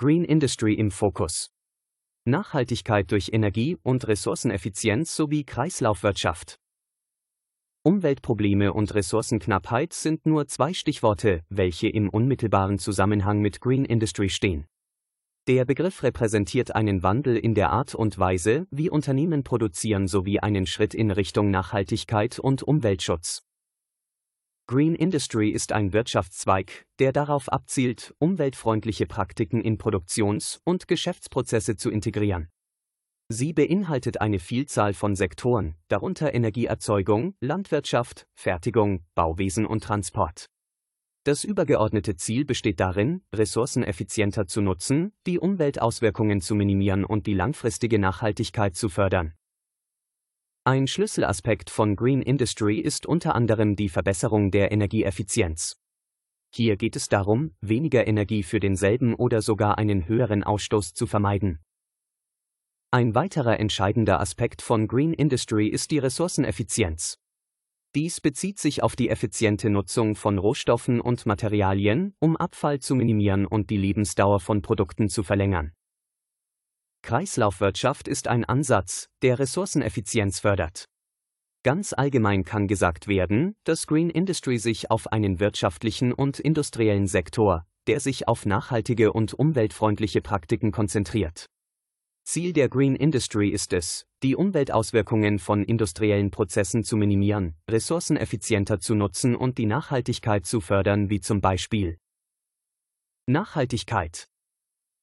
Green Industry im Fokus. Nachhaltigkeit durch Energie- und Ressourceneffizienz sowie Kreislaufwirtschaft. Umweltprobleme und Ressourcenknappheit sind nur zwei Stichworte, welche im unmittelbaren Zusammenhang mit Green Industry stehen. Der Begriff repräsentiert einen Wandel in der Art und Weise, wie Unternehmen produzieren sowie einen Schritt in Richtung Nachhaltigkeit und Umweltschutz. Green Industry ist ein Wirtschaftszweig, der darauf abzielt, umweltfreundliche Praktiken in Produktions- und Geschäftsprozesse zu integrieren. Sie beinhaltet eine Vielzahl von Sektoren, darunter Energieerzeugung, Landwirtschaft, Fertigung, Bauwesen und Transport. Das übergeordnete Ziel besteht darin, Ressourcen effizienter zu nutzen, die Umweltauswirkungen zu minimieren und die langfristige Nachhaltigkeit zu fördern. Ein Schlüsselaspekt von Green Industry ist unter anderem die Verbesserung der Energieeffizienz. Hier geht es darum, weniger Energie für denselben oder sogar einen höheren Ausstoß zu vermeiden. Ein weiterer entscheidender Aspekt von Green Industry ist die Ressourceneffizienz. Dies bezieht sich auf die effiziente Nutzung von Rohstoffen und Materialien, um Abfall zu minimieren und die Lebensdauer von Produkten zu verlängern. Kreislaufwirtschaft ist ein Ansatz, der Ressourceneffizienz fördert. Ganz allgemein kann gesagt werden, dass Green Industry sich auf einen wirtschaftlichen und industriellen Sektor, der sich auf nachhaltige und umweltfreundliche Praktiken konzentriert. Ziel der Green Industry ist es, die Umweltauswirkungen von industriellen Prozessen zu minimieren, Ressourcen effizienter zu nutzen und die Nachhaltigkeit zu fördern, wie zum Beispiel Nachhaltigkeit.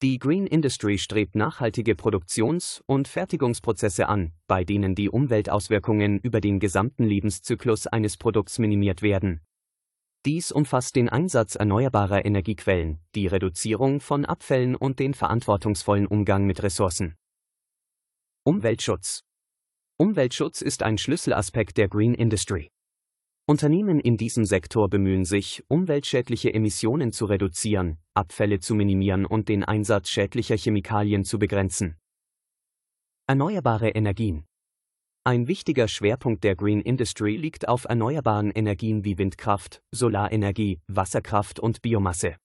Die Green Industry strebt nachhaltige Produktions- und Fertigungsprozesse an, bei denen die Umweltauswirkungen über den gesamten Lebenszyklus eines Produkts minimiert werden. Dies umfasst den Einsatz erneuerbarer Energiequellen, die Reduzierung von Abfällen und den verantwortungsvollen Umgang mit Ressourcen. Umweltschutz Umweltschutz ist ein Schlüsselaspekt der Green Industry. Unternehmen in diesem Sektor bemühen sich, umweltschädliche Emissionen zu reduzieren, Abfälle zu minimieren und den Einsatz schädlicher Chemikalien zu begrenzen. Erneuerbare Energien ein wichtiger Schwerpunkt der Green Industry liegt auf erneuerbaren Energien wie Windkraft, Solarenergie, Wasserkraft und Biomasse.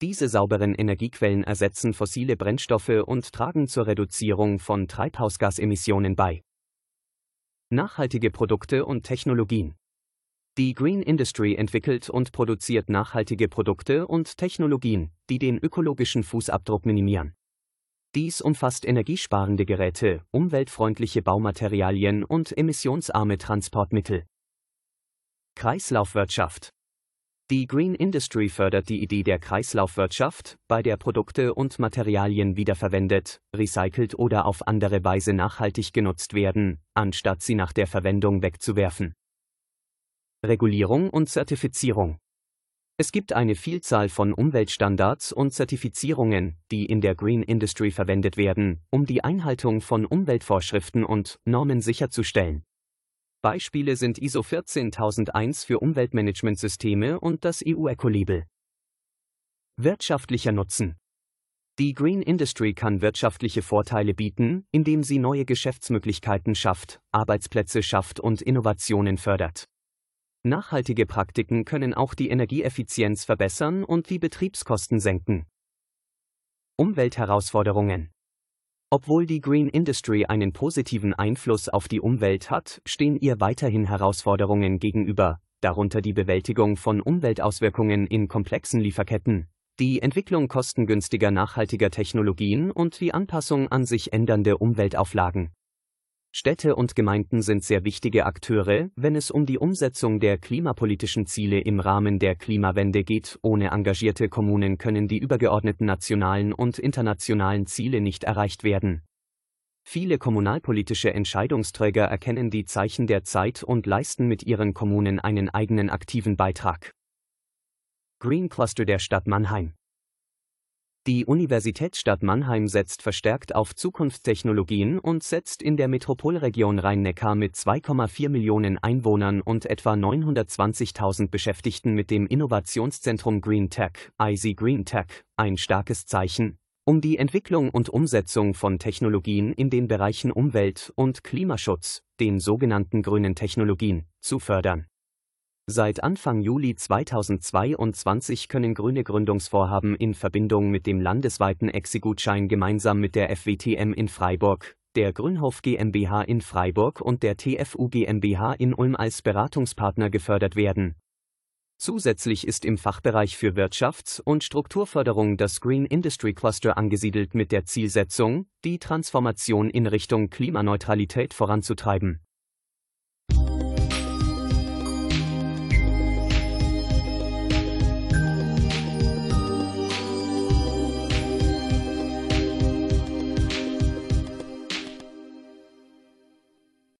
Diese sauberen Energiequellen ersetzen fossile Brennstoffe und tragen zur Reduzierung von Treibhausgasemissionen bei. Nachhaltige Produkte und Technologien. Die Green Industry entwickelt und produziert nachhaltige Produkte und Technologien, die den ökologischen Fußabdruck minimieren. Dies umfasst energiesparende Geräte, umweltfreundliche Baumaterialien und emissionsarme Transportmittel. Kreislaufwirtschaft Die Green Industry fördert die Idee der Kreislaufwirtschaft, bei der Produkte und Materialien wiederverwendet, recycelt oder auf andere Weise nachhaltig genutzt werden, anstatt sie nach der Verwendung wegzuwerfen. Regulierung und Zertifizierung es gibt eine Vielzahl von Umweltstandards und Zertifizierungen, die in der Green Industry verwendet werden, um die Einhaltung von Umweltvorschriften und Normen sicherzustellen. Beispiele sind ISO 14001 für Umweltmanagementsysteme und das EU-Eco-Label. Wirtschaftlicher Nutzen Die Green Industry kann wirtschaftliche Vorteile bieten, indem sie neue Geschäftsmöglichkeiten schafft, Arbeitsplätze schafft und Innovationen fördert. Nachhaltige Praktiken können auch die Energieeffizienz verbessern und die Betriebskosten senken. Umweltherausforderungen Obwohl die Green Industry einen positiven Einfluss auf die Umwelt hat, stehen ihr weiterhin Herausforderungen gegenüber, darunter die Bewältigung von Umweltauswirkungen in komplexen Lieferketten, die Entwicklung kostengünstiger nachhaltiger Technologien und die Anpassung an sich ändernde Umweltauflagen. Städte und Gemeinden sind sehr wichtige Akteure, wenn es um die Umsetzung der klimapolitischen Ziele im Rahmen der Klimawende geht. Ohne engagierte Kommunen können die übergeordneten nationalen und internationalen Ziele nicht erreicht werden. Viele kommunalpolitische Entscheidungsträger erkennen die Zeichen der Zeit und leisten mit ihren Kommunen einen eigenen aktiven Beitrag. Green Cluster der Stadt Mannheim die Universitätsstadt Mannheim setzt verstärkt auf Zukunftstechnologien und setzt in der Metropolregion Rhein-Neckar mit 2,4 Millionen Einwohnern und etwa 920.000 Beschäftigten mit dem Innovationszentrum Green Tech, IC Green Tech, ein starkes Zeichen, um die Entwicklung und Umsetzung von Technologien in den Bereichen Umwelt- und Klimaschutz, den sogenannten grünen Technologien, zu fördern Seit Anfang Juli 2022 können grüne Gründungsvorhaben in Verbindung mit dem landesweiten Exigutschein gemeinsam mit der FWTM in Freiburg, der Grünhof GmbH in Freiburg und der TFU GmbH in Ulm als Beratungspartner gefördert werden. Zusätzlich ist im Fachbereich für Wirtschafts- und Strukturförderung das Green Industry Cluster angesiedelt mit der Zielsetzung, die Transformation in Richtung Klimaneutralität voranzutreiben